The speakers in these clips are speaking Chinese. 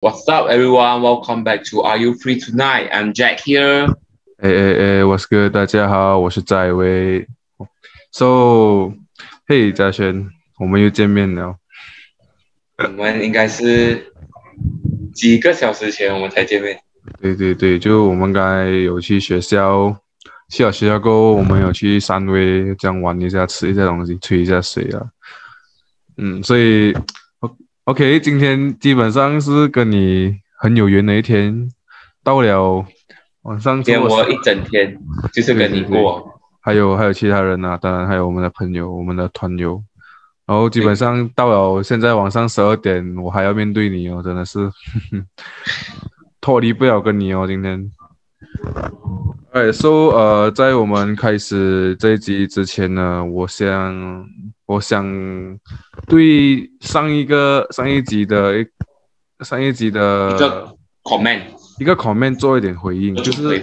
What's up, everyone? Welcome back to Are You Free Tonight? I'm Jack here. 哎哎哎，What's good？大家好，我是翟威。So，嘿，嘉轩，我们又见面了。我们应该是几个小时前我们才见面。对对对，就我们刚才有去学校，去了学校过后，我们有去三威这样玩一下，吃一下东西，吹一下水啊。嗯，所以 OK，今天基本上是跟你很有缘的一天，到了。晚上今天我一整天就是跟你过，还有还有其他人啊，当然还有我们的朋友，我们的团友，然后基本上到了现在晚上十二点，我还要面对你哦，真的是 脱离不了跟你哦，今天。哎，so 呃，在我们开始这一集之前呢，我想我想对上一个上一集的上一集的一个 comment。一个 comment 做一点回应，就是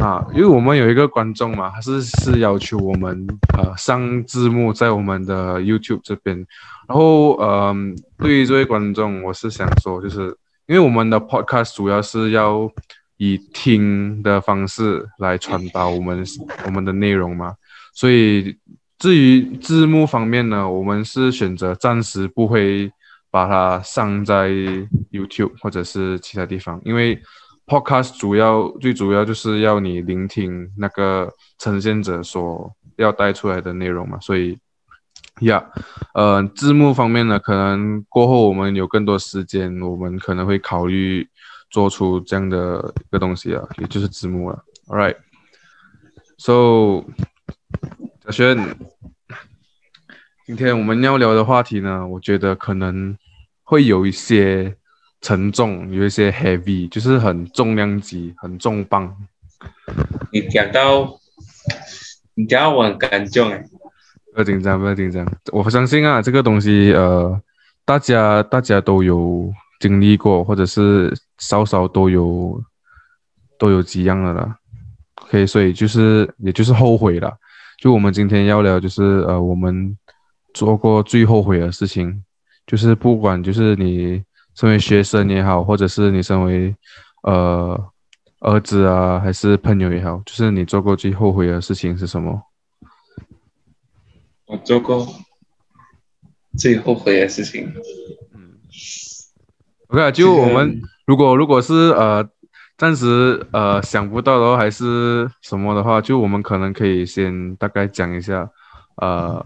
啊，因为我们有一个观众嘛，他是是要求我们呃上字幕在我们的 YouTube 这边，然后呃，对于这位观众，我是想说，就是因为我们的 Podcast 主要是要以听的方式来传达我们我们的内容嘛，所以至于字幕方面呢，我们是选择暂时不会把它上在 YouTube 或者是其他地方，因为。Podcast 主要最主要就是要你聆听那个呈现者所要带出来的内容嘛，所以呀，呃，字幕方面呢，可能过后我们有更多时间，我们可能会考虑做出这样的一个东西啊，也就是字幕了。All right，so 小轩，今天我们要聊的话题呢，我觉得可能会有一些。沉重，有一些 heavy，就是很重量级，很重磅。你讲到，你讲到我很感动哎。不要紧张，不要紧张。我相信啊，这个东西呃，大家大家都有经历过，或者是稍稍都有都有几样的啦。OK，所以就是也就是后悔了。就我们今天要聊，就是呃，我们做过最后悔的事情，就是不管就是你。身为学生也好，或者是你身为呃儿子啊，还是朋友也好，就是你做过最后悔的事情是什么？我做过最后悔的事情，嗯，OK，就我们如果如果是呃暂时呃想不到的话，还是什么的话，就我们可能可以先大概讲一下，呃，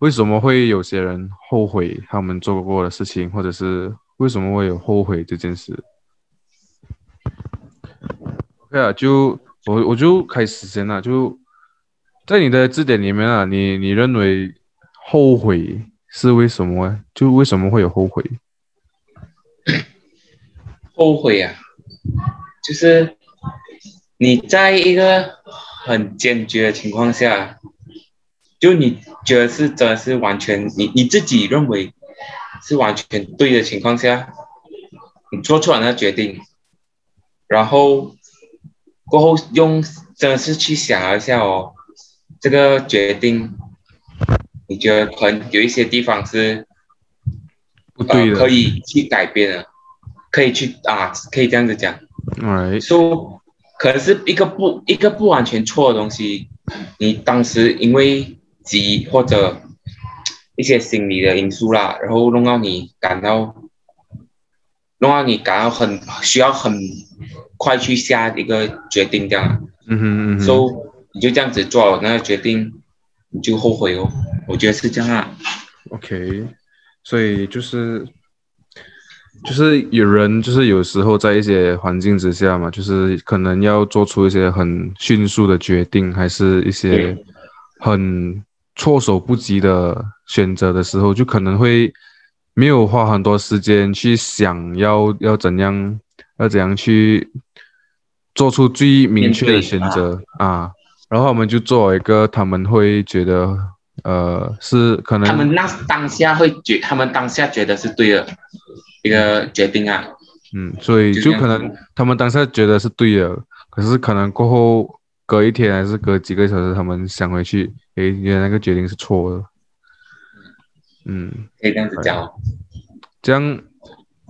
为什么会有些人后悔他们做过的事情，或者是。为什么会有后悔这件事？OK 啊，就我我就开始先了，就在你的字典里面啊，你你认为后悔是为什么？就为什么会有后悔？后悔啊，就是你在一个很坚决的情况下，就你觉得是真的是完全你你自己认为。是完全对的情况下，你做出了那决定，然后过后用真的是去想一下哦，这个决定，你觉得可能有一些地方是不对的，可以去改变的，可以去啊，可以这样子讲，说可能是一个不一个不完全错的东西，你当时因为急或者。一些心理的因素啦，然后弄到你感到，弄到你感到很需要很快去下一个决定，这样，嗯哼嗯哼，所以你就这样子做了那个决定，你就后悔哦，我觉得是这样啊。OK，所以就是，就是有人就是有时候在一些环境之下嘛，就是可能要做出一些很迅速的决定，还是一些很。措手不及的选择的时候，就可能会没有花很多时间去想要要怎样要怎样去做出最明确的选择啊，然后我们就做一个他们会觉得呃是可能他们那当下会觉他们当下觉得是对的一个决定啊，嗯，所以就可能他们当下觉得是对的，可是可能过后。隔一天还是隔几个小时，他们想回去，诶，原来那个决定是错的。嗯，可以这样子讲。这样，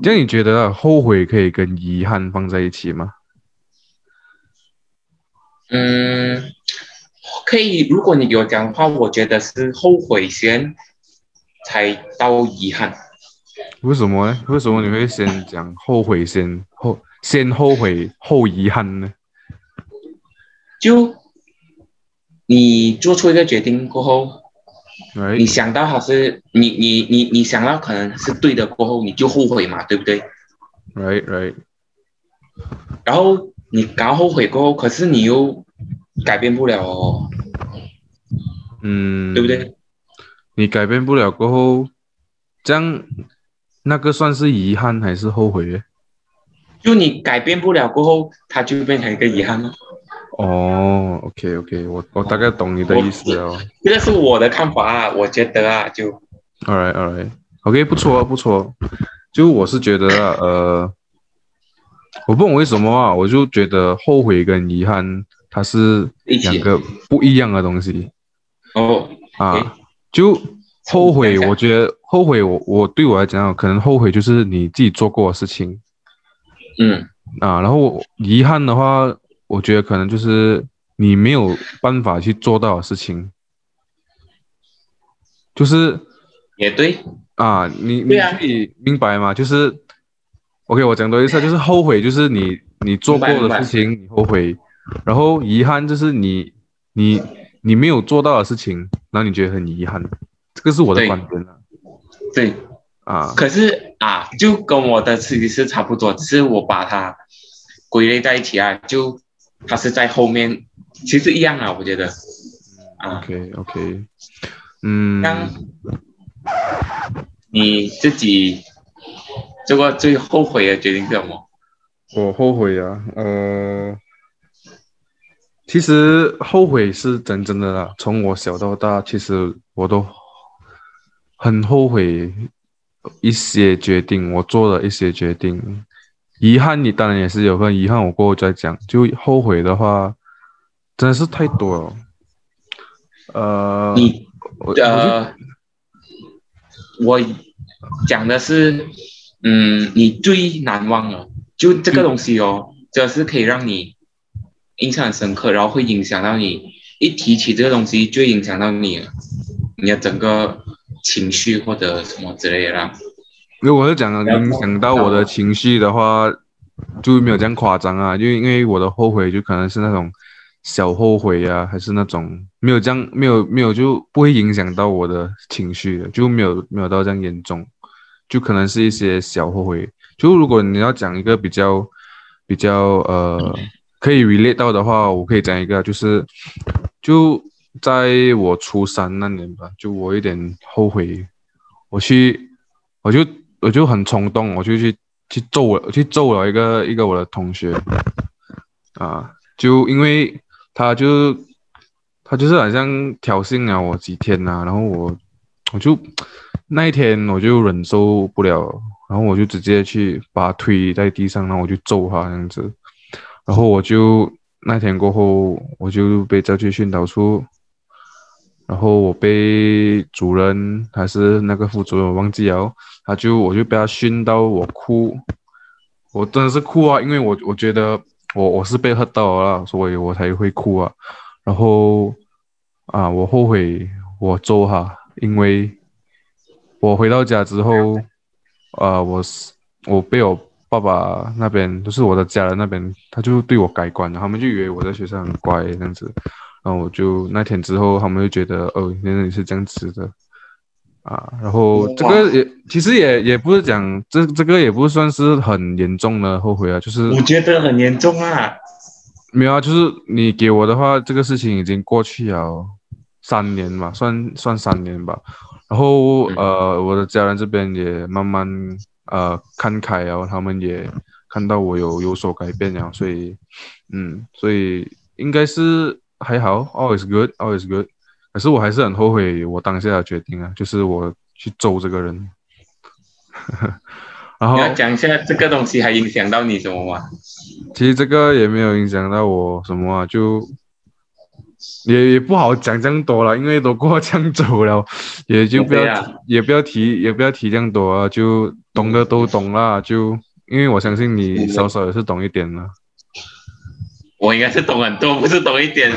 这样你觉得后悔可以跟遗憾放在一起吗？嗯，可以。如果你给我讲的话，我觉得是后悔先，才到遗憾。为什么呢？为什么你会先讲后悔先后先后悔后遗憾呢？就你做出一个决定过后，你想到还是你你你你想到可能是对的过后，你就后悔嘛，对不对？Right, right。然后你刚后悔过后，可是你又改变不了哦。嗯，对不对？你改变不了过后，这样那个算是遗憾还是后悔？就你改变不了过后，它就变成一个遗憾了。哦，OK OK，我我大概懂你的意思了。这个是我的看法啊，我觉得啊，就，All right All right，OK，不错不错。就我是觉得呃，我不懂为什么啊，我就觉得后悔跟遗憾它是两个不一样的东西。哦，啊，就后悔，我觉得后悔，我我对我来讲，可能后悔就是你自己做过的事情。嗯，啊，然后遗憾的话。我觉得可能就是你没有办法去做到的事情，就是也对。啊，你你自己明白吗？就是，OK，我讲多一次，就是后悔，就是你你做过的事情你后悔，然后遗憾就是你你你没有做到的事情，然后你觉得很遗憾，这个是我的观点啊。对啊，可是啊，就跟我的其实是差不多，只是我把它归类在一起啊，就。他是在后面，其实一样啊，我觉得。OK OK，嗯。当你自己做过最后悔的决定是什么？我后悔啊，呃，其实后悔是真正的啦。从我小到大，其实我都很后悔一些决定，我做了一些决定。遗憾，你当然也是有份遗憾。我过后再讲。就后悔的话，真的是太多了。呃，你呃，我讲的是，嗯，你最难忘了，就这个东西哦，这是可以让你印象很深刻，然后会影响到你。一提起这个东西，就影响到你，你的整个情绪或者什么之类的。如果是讲影响到我的情绪的话，就没有这样夸张啊。就因为我的后悔，就可能是那种小后悔啊，还是那种没有这样，没有没有就不会影响到我的情绪的，就没有没有到这样严重。就可能是一些小后悔。就如果你要讲一个比较比较呃可以 relate 到的话，我可以讲一个，就是就在我初三那年吧，就我有点后悔，我去我就。我就很冲动，我就去去揍了，去揍了一个一个我的同学，啊，就因为他就他就是好像挑衅了我几天呐，然后我我就那一天我就忍受不了，然后我就直接去把他推在地上，然后我就揍他这样子，然后我就那天过后我就被叫去训导处。然后我被主任还是那个副主任忘记了，他就我就被他训到我哭，我真的是哭啊，因为我我觉得我我是被吓到了，所以我才会哭啊。然后啊，我后悔我揍他，因为我回到家之后，啊，我是我被我爸爸那边，就是我的家人那边，他就对我改观了，他们就以为我在学校很乖这样子。然后我就那天之后，他们就觉得哦，原来你是这样子的啊。然后这个也其实也也不是讲这这个也不算是很严重的后悔啊，就是我觉得很严重啊。没有啊，就是你给我的话，这个事情已经过去了三年嘛，算算三年吧。然后呃，我的家人这边也慢慢呃看开啊，他们也看到我有有所改变了，所以嗯，所以应该是。还好，all is good，all is good。可是我还是很后悔我当下的决定啊，就是我去揍这个人。然后你要讲一下这个东西还影响到你什么吗？其实这个也没有影响到我什么啊，就也也不好讲这样多了，因为都过这样走了，也就不要也不要提也不要提这样多啊，就懂的都懂了，就因为我相信你稍稍也是懂一点了。我应该是懂很多，不是懂一点。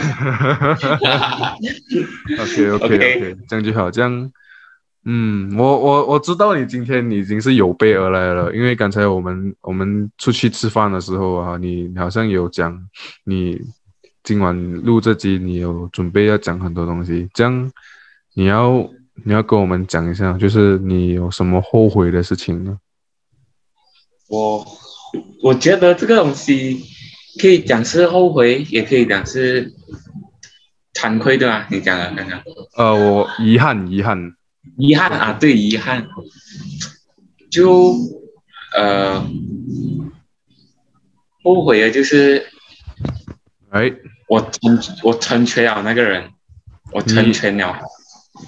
OK OK OK，这样就好，这样。嗯，我我我知道你今天已经是有备而来了，因为刚才我们我们出去吃饭的时候啊，你好像有讲你今晚录这集，你有准备要讲很多东西，这样你要你要跟我们讲一下，就是你有什么后悔的事情呢？我我觉得这个东西可以讲是后悔，也可以讲是惭愧，对吧？你讲的刚刚。呃，我遗憾，遗憾。遗憾啊，对，遗憾，就呃后悔的就是，哎，我成我成全了那个人，我成全了，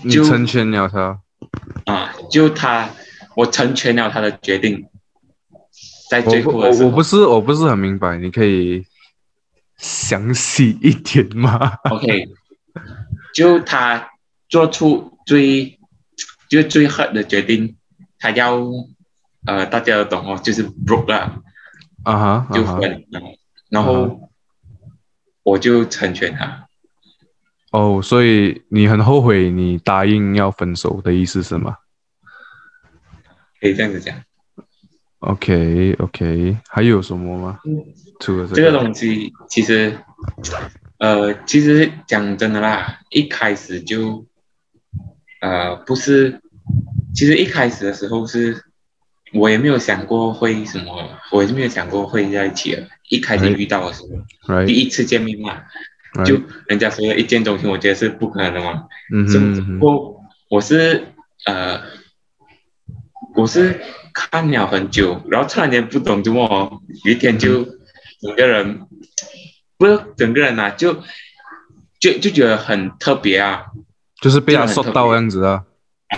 就成全了他，啊，就他，我成全了他的决定，在最后的时候，我不是我不是很明白，你可以详细一点吗？OK，就他做出最。就最狠的决定，他要，呃，大家都懂哦，就是 broke 了，啊哈，就分，然后我就成全他。哦，所以你很后悔你答应要分手的意思是吗？可以这样子讲。OK OK，还有什么吗？除了这个东西，其实，呃，其实讲真的啦，一开始就。呃，不是，其实一开始的时候是，我也没有想过会什么，我也没有想过会在一起的。一开始遇到的时候，第一次见面嘛，就人家说一见钟情，我觉得是不可能的嘛。嗯哼。我我是呃，我是看了很久，然后突然间不懂怎么，有一天就整个人，不是整个人呐，就就就觉得很特别啊。就是被他刷到这样子。啊，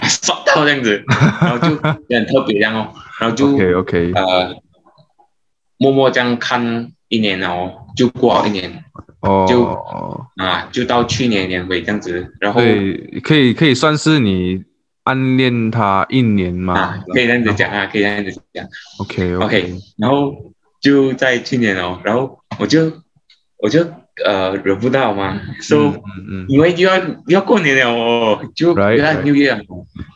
刷到这样子，然后就很特别这样哦，然后就 OK OK，呃，默默这样看一年哦，就过好一年，哦，就啊，就到去年年尾这样子，然后对，可以可以算是你暗恋他一年嘛，啊，可以这样子讲啊，可以这样子讲，OK OK，然后就在去年哦，然后我就我就。呃，惹不到嘛，所以因为又要要过年了哦，就要六月了，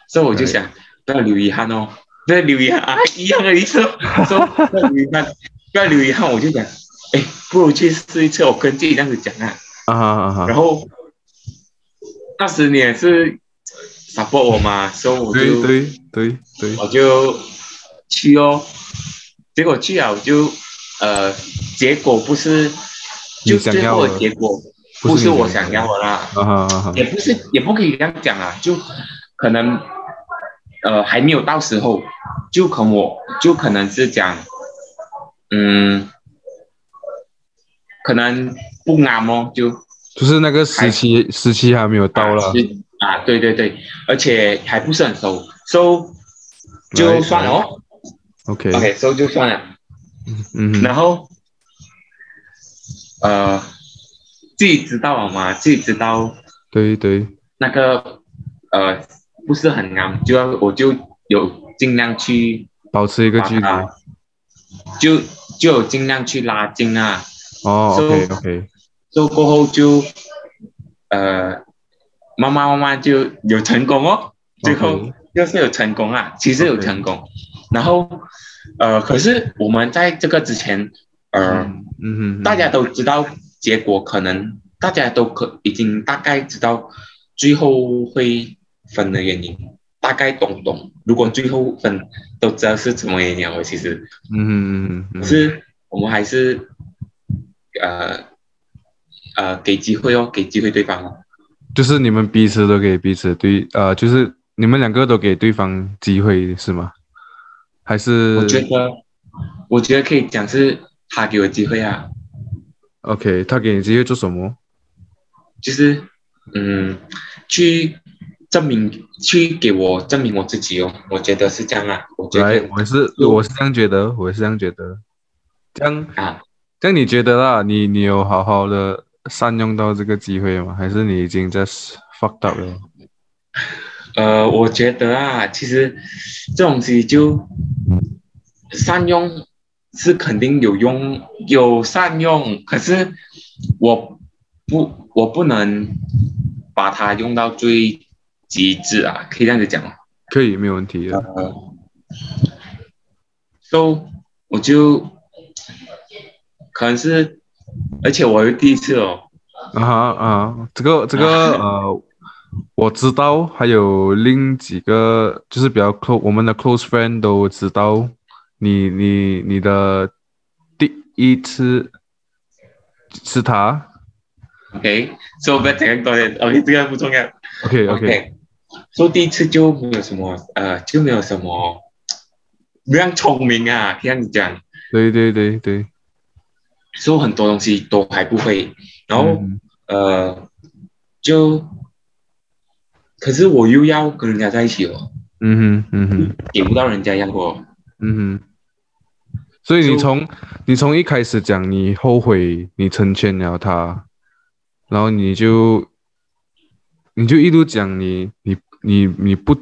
所以我就想不要留遗憾哦，不要留遗憾啊，一样的意思，说不要留遗憾，不要留遗憾，我就讲，哎，不如去试一次，我跟自己这样子讲啊，啊啊啊，然后那时你也是 support 我嘛，所以我就对对对，我就去哦，结果去了我就呃，结果不是。就最后的结果不是我想要的啦，也不是也不可以这样讲啊，就可能呃还没有到时候，就可能我就可能是讲，嗯，可能不啱哦，就就是那个时期时期还没有到了啊，对对对，而且还不是很熟，so 就算了哦，OK。OK，so 就算了，嗯。嗯，然后。呃，自己知道了嘛？自己知道，对对，那个呃不是很难，就要我就有尽量去保持一个距离，就就有尽量去拉近啊。哦，OK OK，做过后就呃慢慢慢慢就有成功哦，最后就是有成功啊，其实有成功，然后呃可是我们在这个之前。嗯嗯大家都知道结果，可能大家都可已经大概知道最后会分的原因，大概懂懂。如果最后分都知道是什么原因，我其实。嗯，是我们还是呃呃给机会哦，给机会对方。哦，就是你们彼此都给彼此对呃，就是你们两个都给对方机会是吗？还是我觉得我觉得可以讲是。他给我机会啊，OK，他给你机会做什么？就是嗯，去证明，去给我证明我自己哦。我觉得是这样啊，我觉得我是我是这样觉得，我是这样觉得。这样啊，这样你觉得啦？你你有好好的善用到这个机会吗？还是你已经在 fuck up 了？呃，我觉得啊，其实这种东西就善用是肯定有用，有善用，可是我不，我不能把它用到最极致啊，可以这样子讲吗？可以，没有问题的。So，我就可能是，而且我是第一次哦。啊啊，这个这个呃。我知道还有另几个，就是比较 close，我们的 close friend 都知道你你你的第一次是他。OK，所以不要讲多点，OK，这个不重要。OK OK，说第一次就没有什么呃，就没有什么非常聪明啊，这样子讲。对对对对，说很多东西都还不会，然后呃就。可是我又要跟人家在一起哦，嗯哼，嗯哼，给不到人家要我，嗯哼，所以你从你从一开始讲你后悔你成全了他，然后你就你就一路讲你你你你不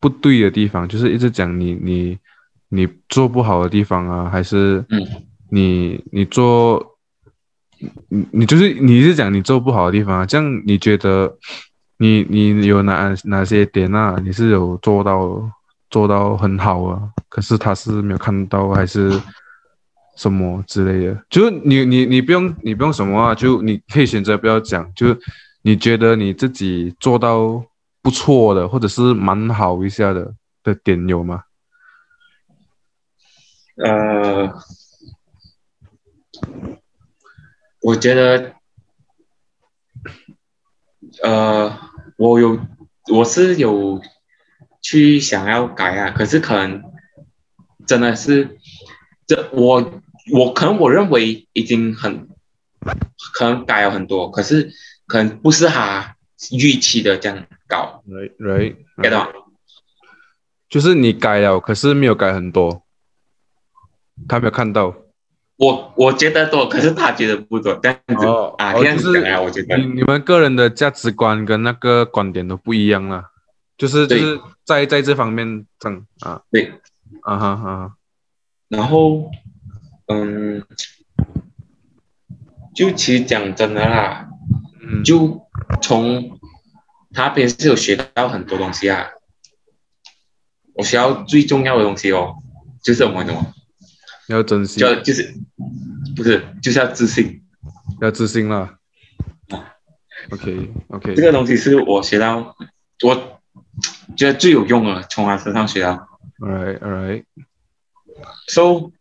不对的地方，就是一直讲你你你做不好的地方啊，还是你你做你你就是你是讲你做不好的地方啊，这样你觉得？你你有哪哪些点啊？你是有做到做到很好啊？可是他是没有看到，还是什么之类的？就是你你你不用你不用什么啊？就你可以选择不要讲。就你觉得你自己做到不错的，或者是蛮好一下的的点有吗？呃，我觉得。呃，我有，我是有去想要改啊，可是可能真的是，这我我可能我认为已经很可能改了很多，可是可能不是他预期的这样搞，right，right，到？就是你改了，可是没有改很多，他没有看到。我我觉得多，可是他觉得不多，这样子啊，这样子啊，我觉得。你你们个人的价值观跟那个观点都不一样了，就是就是在在这方面上啊，对，啊哈哈，然后嗯，就其实讲真的啦，嗯，就从他边是有学到很多东西啊，我学到最重要的东西哦，就是什么什么。要珍惜，就就是不是就是要自信，要自信啦。OK OK，这个东西是我学到，我觉得最有用的，从他身上学到。All right, all right。So，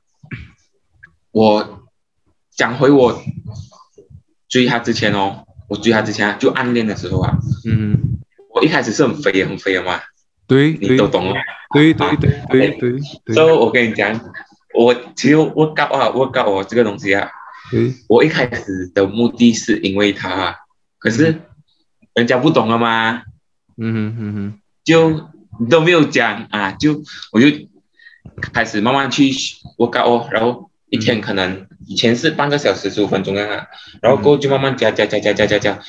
我讲回我追他之前哦，我追他之前就暗恋的时候啊，嗯，我一开始是很肥很肥的嘛，对，你都懂了，对对对对对。So，我跟你讲。我其实我搞啊，我搞我这个东西啊，嗯。我一开始的目的是因为他，可是人家不懂了吗？嗯哼哼哼，就都没有讲啊，就我就开始慢慢去我搞哦，然后一天可能以前是半个小时十五分钟啊，然后过后就慢慢加加加加加加加，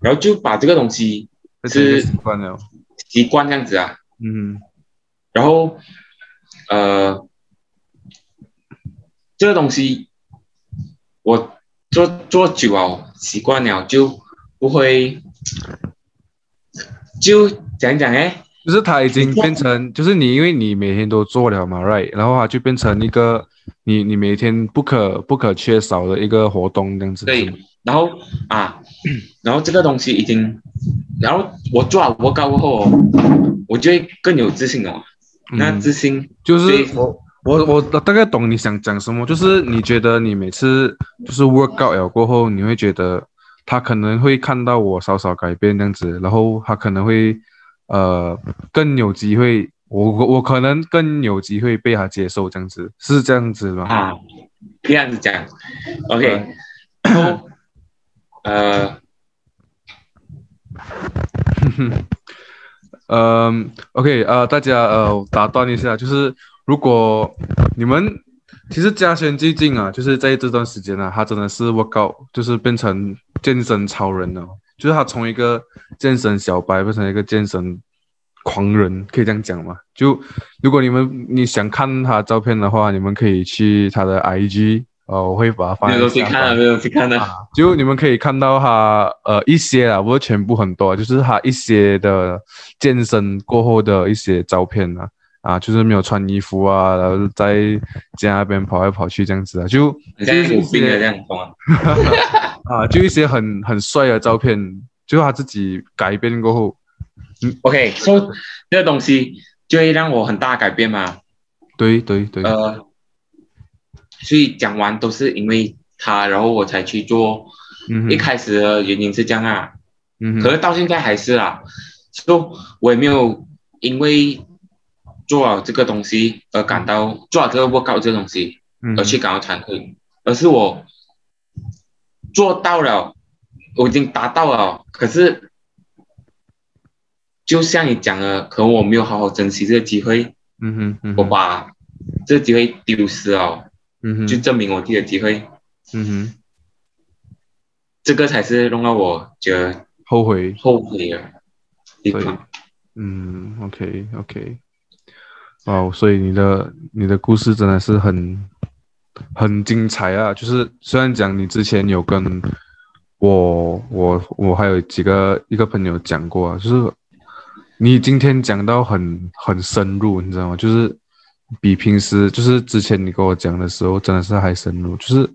然后就把这个东西是习惯了，习惯这样子啊，嗯，然后呃。这个东西，我做做久了，习惯了就不会，就讲讲哎，就是它已经变成，就是你因为你每天都做了嘛，right，然后它就变成一个你你每天不可不可缺少的一个活动这样子。对，然后啊，然后这个东西已经，然后我做好我搞过后，我就会更有自信了。那自信就是我。我我大概懂你想讲什么，就是你觉得你每次就是 work out 了过后，你会觉得他可能会看到我稍稍改变这样子，然后他可能会呃更有机会，我我我可能更有机会被他接受这样子，是这样子吗？啊，这样子讲，OK，呃，嗯，OK，呃，大家呃打断一下，就是。如果你们其实嘉轩最近啊，就是在这段时间呢，他真的是 work out，就是变成健身超人了，就是他从一个健身小白变成一个健身狂人，可以这样讲吗？就如果你们你想看他照片的话，你们可以去他的 IG。哦，我会把它放。没有去看了，没有去看了。就你们可以看到他呃一些啊，不是全部很多，就是他一些的健身过后的一些照片啊，啊，就是没有穿衣服啊，然后在家那边跑来跑去这样子啊，就就是一些这样 啊，就一些很很帅的照片，就他自己改变过后，嗯，OK，说这个东西就会让我很大改变嘛。对对对。呃。所以讲完都是因为他，然后我才去做。嗯，一开始的原因是这样啊。嗯，可是到现在还是啊，就我也没有因为做好这个东西而感到做了这个 workout 这个东西而去感到惭愧，而是我做到了，我已经达到了。可是就像你讲的，可能我没有好好珍惜这个机会。嗯哼，我把这个机会丢失了。嗯哼，就证明我自己的机会。嗯哼，这个才是弄到我觉得后悔后悔的地方。嗯，OK OK，哦，所以你的你的故事真的是很很精彩啊！就是虽然讲你之前有跟我我我还有几个一个朋友讲过啊，就是你今天讲到很很深入，你知道吗？就是。比平时就是之前你跟我讲的时候，真的是还深入，就是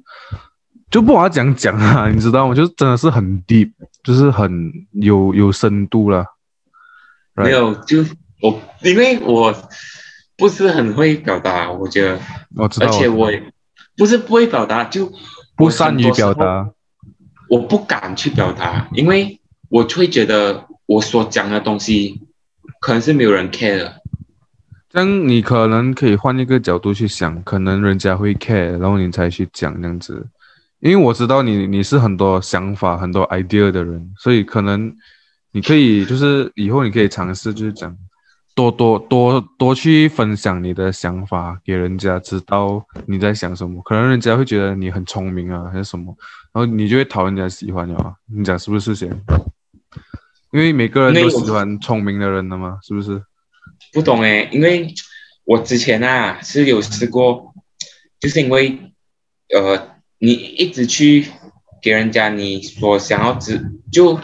就不好讲讲啊，你知道吗？就是真的是很 deep，就是很有有深度了。没有，就我因为我不是很会表达，我觉得，我知道，而且我不是不会表达，就不善于表达，我不敢去表达，因为我会觉得我所讲的东西可能是没有人 care 的。但你可能可以换一个角度去想，可能人家会 care，然后你才去讲这样子。因为我知道你你是很多想法、很多 idea 的人，所以可能你可以就是以后你可以尝试，就是讲多多多多去分享你的想法给人家知道你在想什么。可能人家会觉得你很聪明啊，还是什么，然后你就会讨人家喜欢啊。你讲是不是先？因为每个人都喜欢聪明的人的嘛，是不是？不懂哎，因为我之前啊是有试过，就是因为呃，你一直去给人家你所想要知，就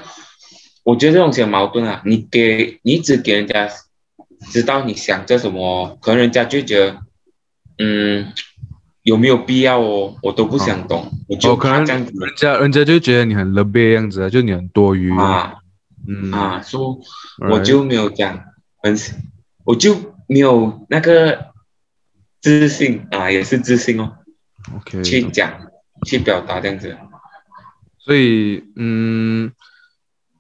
我觉得这种很矛盾啊。你给你只给人家知道你想做什么，可能人家就觉得，嗯，有没有必要哦？我都不想懂，我就可能这样子人家人家就觉得你很乐别样子啊，就你很多余啊，嗯啊，说我就没有讲很。我就没有那个自信啊，也是自信哦。OK，去讲，去表达这样子。所以，嗯，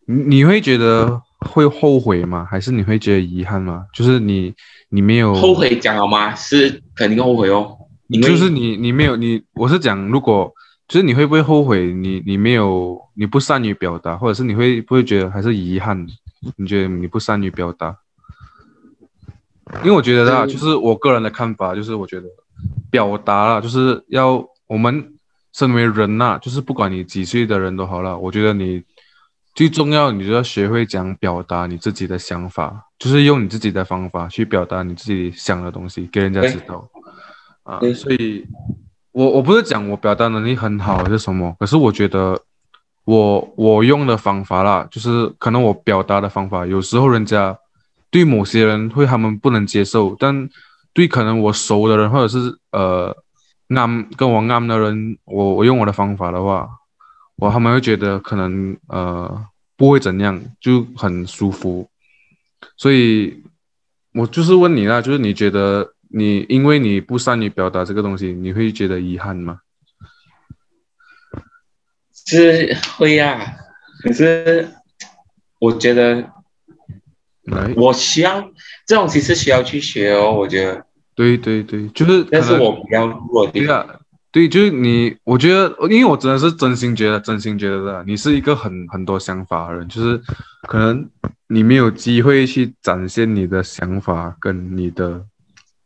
你你会觉得会后悔吗？还是你会觉得遗憾吗？就是你你没有后悔讲了吗？是肯定后悔哦。就是你你没有你，我是讲，如果就是你会不会后悔？你你没有你不善于表达，或者是你会不会觉得还是遗憾？你觉得你不善于表达？因为我觉得啊，就是我个人的看法，就是我觉得表达了，就是要我们身为人呐，就是不管你几岁的人都好了，我觉得你最重要，你就要学会讲表达你自己的想法，就是用你自己的方法去表达你自己想的东西给人家知道啊。所以，我我不是讲我表达能力很好还是什么，可是我觉得我我用的方法啦，就是可能我表达的方法，有时候人家。对某些人会他们不能接受，但对可能我熟的人或者是呃暗跟我暗的人，我我用我的方法的话，我他们会觉得可能呃不会怎样，就很舒服。所以，我就是问你啦，就是你觉得你因为你不善于表达这个东西，你会觉得遗憾吗？是会呀，可是我觉得。我需要这种其实需要去学哦，我觉得。对对对，就是。但是我比较弱对啊，对，就是你，我觉得，因为我真的是真心觉得，真心觉得的，你是一个很很多想法的人，就是可能你没有机会去展现你的想法跟你的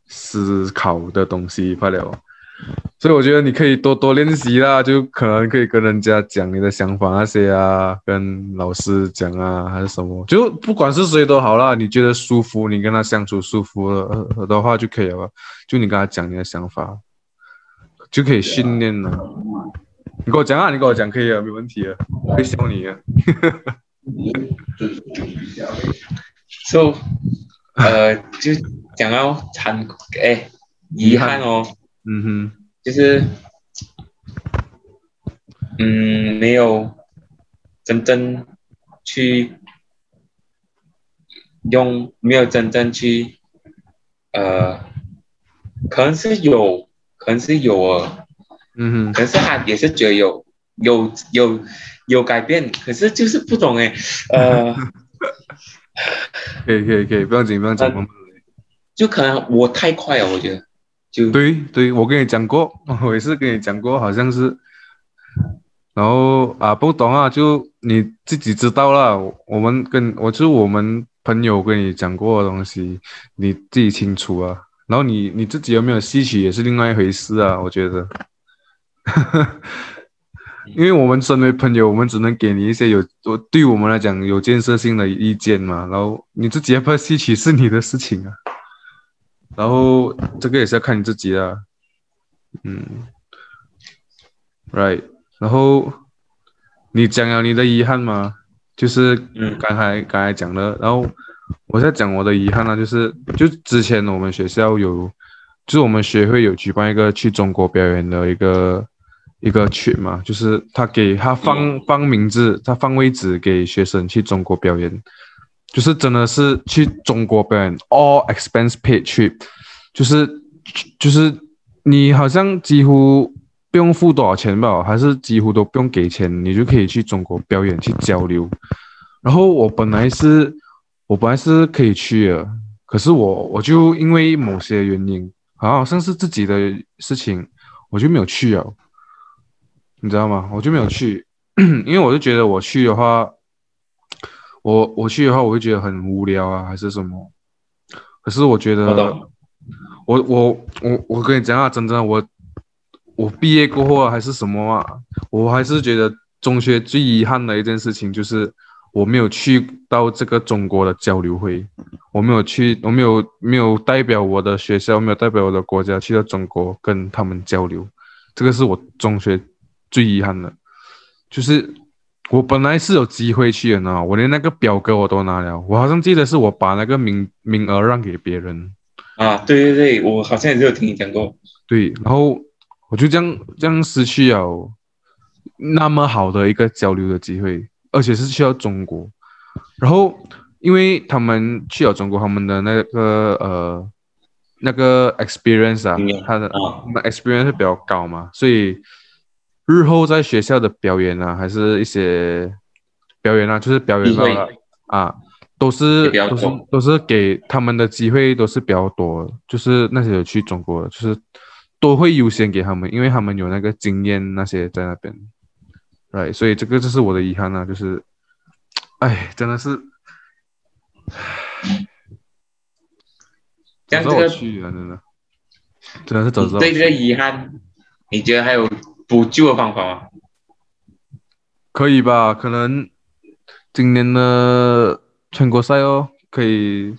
思考的东西罢了。所以我觉得你可以多多练习啦，就可能可以跟人家讲你的想法那些啊，跟老师讲啊，还是什么，就不管是谁都好啦，你觉得舒服，你跟他相处舒服了的话就可以了，就你跟他讲你的想法，就可以训练了。你跟我讲啊，你跟我讲可以啊，没问题啊，可以教你啊。So，呃，就讲到惭哎，遗憾哦，嗯哼。就是，嗯，没有真正去用，没有真正去，呃，可能是有，可能是有啊，嗯哼，可是他也是觉得有，有，有，有改变，可是就是不懂哎，呃，可以可以可以，不要紧不要紧，就可能我太快了，我觉得。就对对，我跟你讲过，我也是跟你讲过，好像是，然后啊，不懂啊，就你自己知道了。我们跟我就我们朋友跟你讲过的东西，你自己清楚啊。然后你你自己有没有吸取也是另外一回事啊，我觉得，因为我们身为朋友，我们只能给你一些有我对我们来讲有建设性的意见嘛。然后你自己要不要吸取是你的事情啊。然后这个也是要看你自己的，嗯，right。然后你讲了你的遗憾吗？就是刚才刚才讲的。然后我在讲我的遗憾呢，就是就之前我们学校有，就是我们学会有举办一个去中国表演的一个一个群嘛，就是他给他放放名字，他放位置给学生去中国表演。就是真的是去中国表演，all expense paid trip，就是就是你好像几乎不用付多少钱吧，还是几乎都不用给钱，你就可以去中国表演去交流。然后我本来是我本来是可以去的，可是我我就因为某些原因，好像是自己的事情，我就没有去啊。你知道吗？我就没有去，因为我就觉得我去的话。我我去的话，我会觉得很无聊啊，还是什么？可是我觉得，我我我我跟你讲啊，真的我我毕业过后还是什么啊？我还是觉得中学最遗憾的一件事情就是我没有去到这个中国的交流会，我没有去，我没有没有代表我的学校，没有代表我的国家去到中国跟他们交流，这个是我中学最遗憾的，就是。我本来是有机会去的呢，我连那个表格我都拿了，我好像记得是我把那个名名额让给别人。啊，对对对，我好像也是有听你讲过。对，然后我就这样这样失去了那么好的一个交流的机会，而且是去到中国。然后因为他们去了中国，他们的那个呃那个 experience 啊，他的 experience 是比较高嘛，所以。日后在学校的表演啊，还是一些表演啊，就是表演到了啊，都是都是都是给他们的机会都是比较多，就是那些有去中国，就是都会优先给他们，因为他们有那个经验那些在那边，对，所以这个就是我的遗憾啊，就是，哎，真的是，这个去啊，真的，真的是走走。对这个遗憾，你觉得还有？补救的方法吗？可以吧？可能今年的全国赛哦，可以，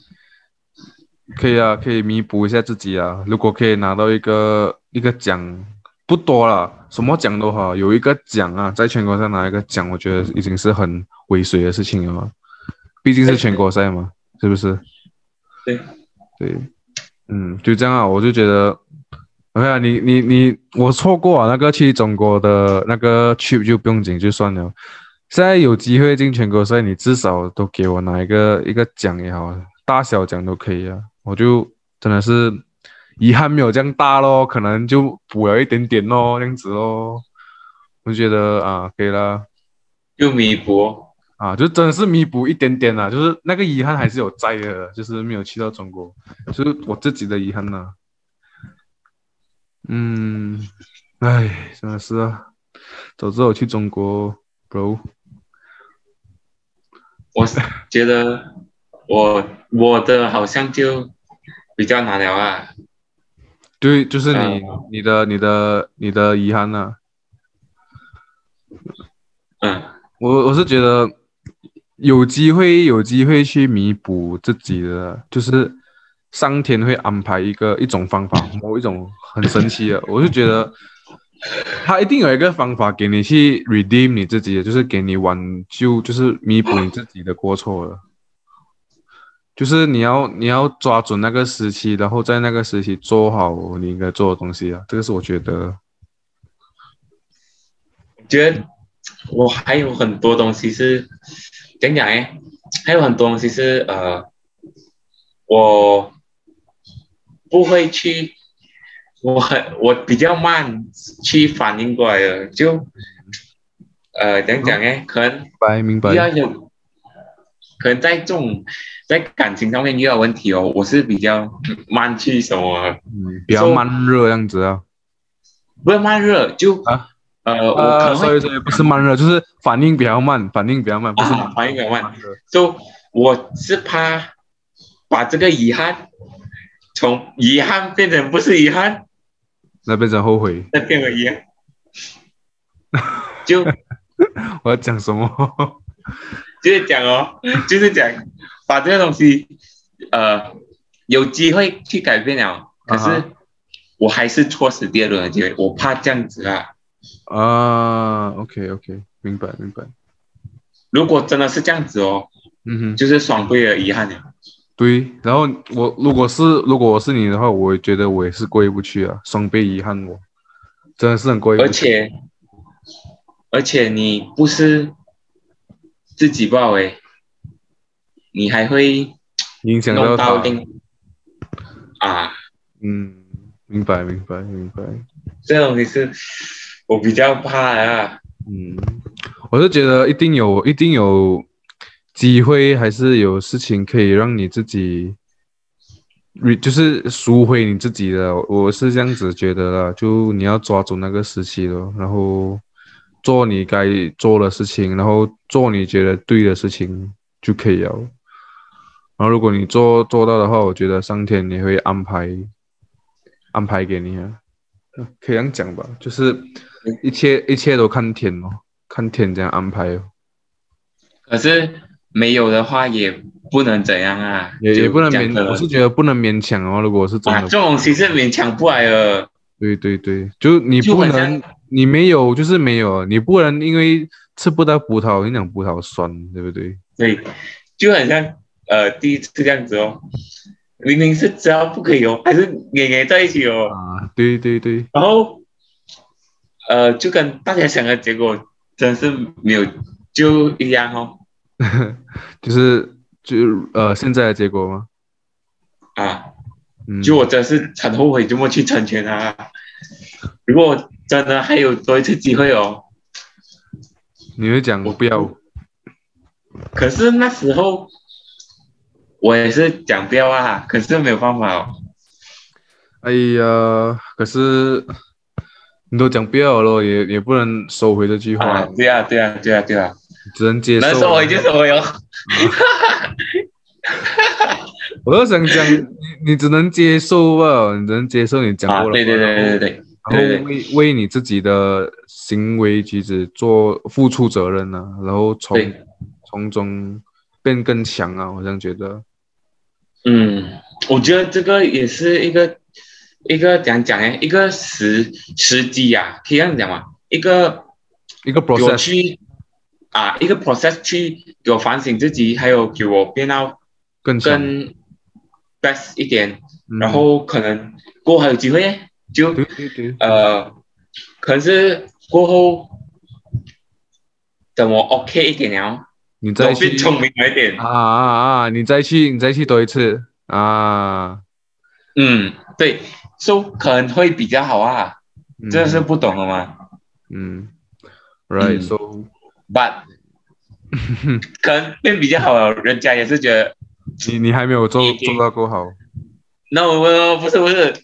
可以啊，可以弥补一下自己啊。如果可以拿到一个一个奖，不多了，什么奖都好，有一个奖啊，在全国赛拿一个奖，我觉得已经是很尾随的事情了嘛。毕竟是全国赛嘛，是不是？对，对，嗯，就这样啊，我就觉得。没有你你你我错过啊那个去中国的那个 trip 就不用紧就算了。现在有机会进全国赛，你至少都给我拿一个一个奖也好，大小奖都可以啊。我就真的是遗憾没有这样大咯，可能就补了一点点咯，这样子咯。我觉得啊，可以了，就弥补啊，就真的是弥补一点点啊，就是那个遗憾还是有在的，就是没有去到中国，就是我自己的遗憾呐。嗯，哎，真的是啊，早知道去中国，bro。我觉得我我的好像就比较难聊啊。对，就是你你的你的你的遗憾呢？嗯，我我是觉得有机会有机会去弥补自己的，就是上天会安排一个一种方法，某一种很神奇的，我就觉得他一定有一个方法给你去 redeem 你自己，就是给你挽救，就是弥补你自己的过错了。就是你要你要抓准那个时期，然后在那个时期做好你应该做的东西啊，这个是我觉得。觉得我还有很多东西是讲讲哎，还有很多东西是呃，我不会去，我很我比较慢去反应过来的，就呃讲讲哎，可能明白明白，要有，可能在这种。在感情上面遇到问题哦，我是比较 慢去什么，嗯，比较慢热这样子啊，不是慢热就啊，呃，我所以所以不是慢热，就是反应比较慢，反应比较慢，不是反应比较慢，就我是怕把这个遗憾从遗憾变成不是遗憾，那变成后悔，那变为遗憾，就 我要讲什么？就是讲哦，就是讲。把这个东西，呃，有机会去改变了，可是我还是错失第二轮的机会，我怕这样子啊。啊，OK OK，明白明白。如果真的是这样子哦，嗯哼，就是双倍的遗憾了。对，然后我如果是如果我是你的话，我觉得我也是过意不去啊，双倍遗憾我，真的是很过意不去。而且而且你不是自己不好诶。你还会影响到他啊？嗯，明白，明白，明白。这东西是我比较怕啊。嗯，我是觉得一定有，一定有机会，还是有事情可以让你自己，就是赎回你自己的。我是这样子觉得啦，就你要抓住那个时期了，然后做你该做的事情，然后做你觉得对的事情就可以了。然后，如果你做做到的话，我觉得上天也会安排安排给你啊，可以这样讲吧，就是一切一切都看天哦，看天这样安排哦。可是没有的话也不能怎样啊，也也不能勉，我是觉得不能勉强哦。如果是真的，这种其实勉强不来的。对对对，就你不能，你没有就是没有，你不能因为吃不到葡萄，你讲葡萄酸，对不对？对，就很像。呃，第一次这样子哦，明明是知道不可以哦，还是黏黏在一起哦。啊，对对对。然后，呃，就跟大家想的结果真是没有就一样哦。就是就呃现在的结果吗？啊，就我真是很后悔这么去成全他。如果真的还有多一次机会哦，你会讲我不要。可是那时候。我也是讲不要啊，可是没有办法哦。哎呀，可是你都讲不要了，也也不能收回这句话。对啊，对啊，对啊，对啊，只能接受。能收回就收回哦。我都想讲，你你只能接受吧，你只能接受你讲过了。对对对对对。然后为为你自己的行为举止做付出责任呢，然后从从中变更强啊，我这样觉得。嗯，我觉得这个也是一个一个怎样讲呢？一个时时机呀，可以这样讲嘛？一个一个 process 去啊，一个 process 去给我反省自己，还有给我变到更更 best 一点，然后可能过后还有机会，就呃，可能是过后等我 OK 一点了。你再去聪明一点啊啊啊！你再去，你再去多一次啊。嗯，对，so 可能会比较好啊。这是不懂了吗？嗯，right，so but 可能变比较好，人家也是觉得你你还没有做做到够好。No，不是不是，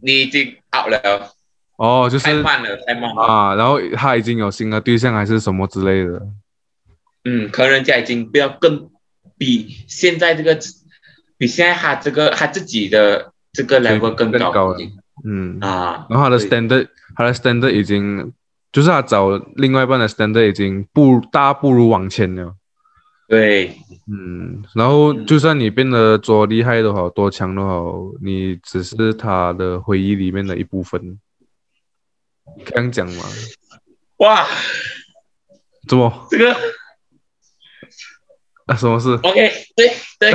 你已经 out 了。哦，就是太慢了，太慢了啊。然后他已经有新的对象还是什么之类的。嗯，可能人家已经不要更比现在这个，比现在他这个他自己的这个 level 更高了。嗯啊，然后他的 standard，他的 standard 已经，就是他找另外一半的 standard 已经不大不如往前了。对，嗯，然后就算你变得多厉害都好，多强都好，你只是他的回忆里面的一部分。这样讲吗？哇，怎么？这个啊，什么事？OK，对对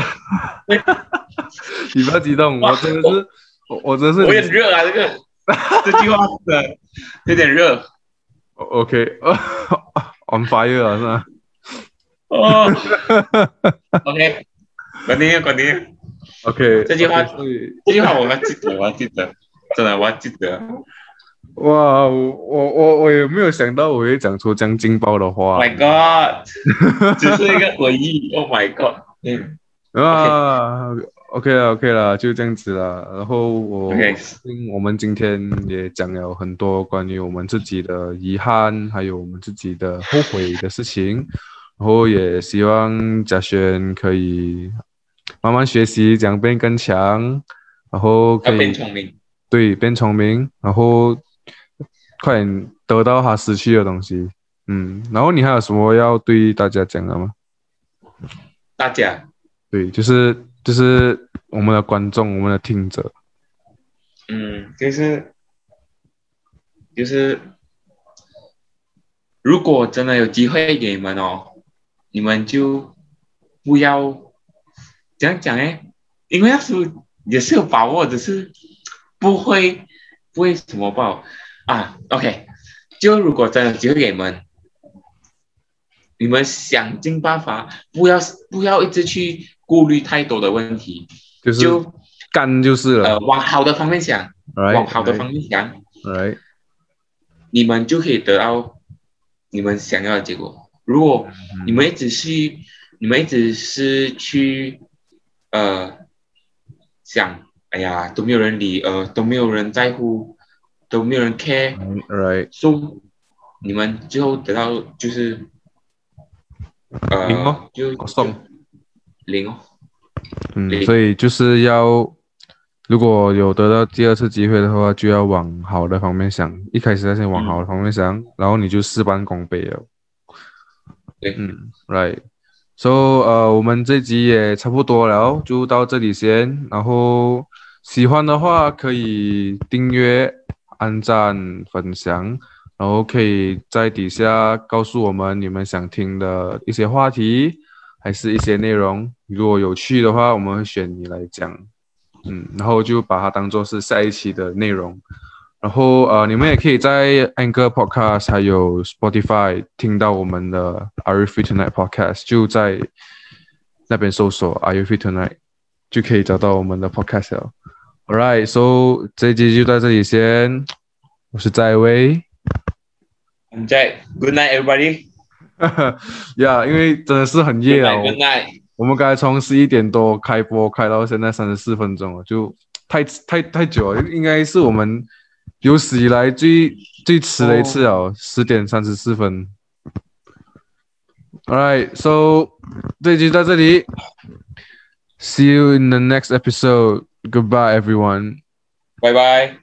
对，你不要激动，我真的是，我我真是，我也热啊，这个 这句话的有点热。OK，on fire 啊，是吧？哦，OK，关停，关停。OK，这句话，这句话我要记得，我要记得，真的我要记得。哇，我我我我也没有想到我会讲出这样劲爆的话。My God，只是一个回忆。Oh my God，嗯啊，OK 了，OK 了，就这样子了。然后我，OK，我们今天也讲了很多关于我们自己的遗憾，还有我们自己的后悔的事情。然后也希望嘉轩可以慢慢学习，这样变更强，然后可以变聪明。对，变聪明，然后。快点得到他失去的东西，嗯，然后你还有什么要对大家讲的吗？大家，对，就是就是我们的观众，我们的听者，嗯，就是就是，如果真的有机会给你们哦，你们就不要这样讲哎，因为那时候也是有把握，只是不会不会什么报。啊，OK，就如果真的机会给你们，你们想尽办法，不要不要一直去顾虑太多的问题，就干就是了。呃，往好的方面想，往好的方面想，你们就可以得到你们想要的结果。如果你们一直去，你们一直是去呃想，哎呀，都没有人理，呃，都没有人在乎。都没有人 care，right？so 你们最后得到就是呃，就送零哦。嗯，所以就是要如果有得到第二次机会的话，就要往好的方面想。一开始先往好的方面想，然后你就事半功倍了。嗯，right。so 呃，我们这集也差不多了，就到这里先。然后喜欢的话可以订阅。按赞、分享，然后可以在底下告诉我们你们想听的一些话题，还是一些内容。如果有趣的话，我们会选你来讲，嗯，然后就把它当做是下一期的内容。然后呃，你们也可以在 Anchor Podcast 还有 Spotify 听到我们的 Are You Free Tonight Podcast，就在那边搜索 Are You Free Tonight，就可以找到我们的 Podcast 了。Alright, so 这一集就到这里先。我是在威，我们在 Good night, everybody. Yeah，因为真的是很夜了。Good night. 我们刚才从十一点多开播，开到现在三十四分钟了，就太太太久了。应该是我们有史以来最最迟的一次哦，十点三十四分。Alright, so 这集到这里。See you in the next episode. Goodbye, everyone. Bye bye.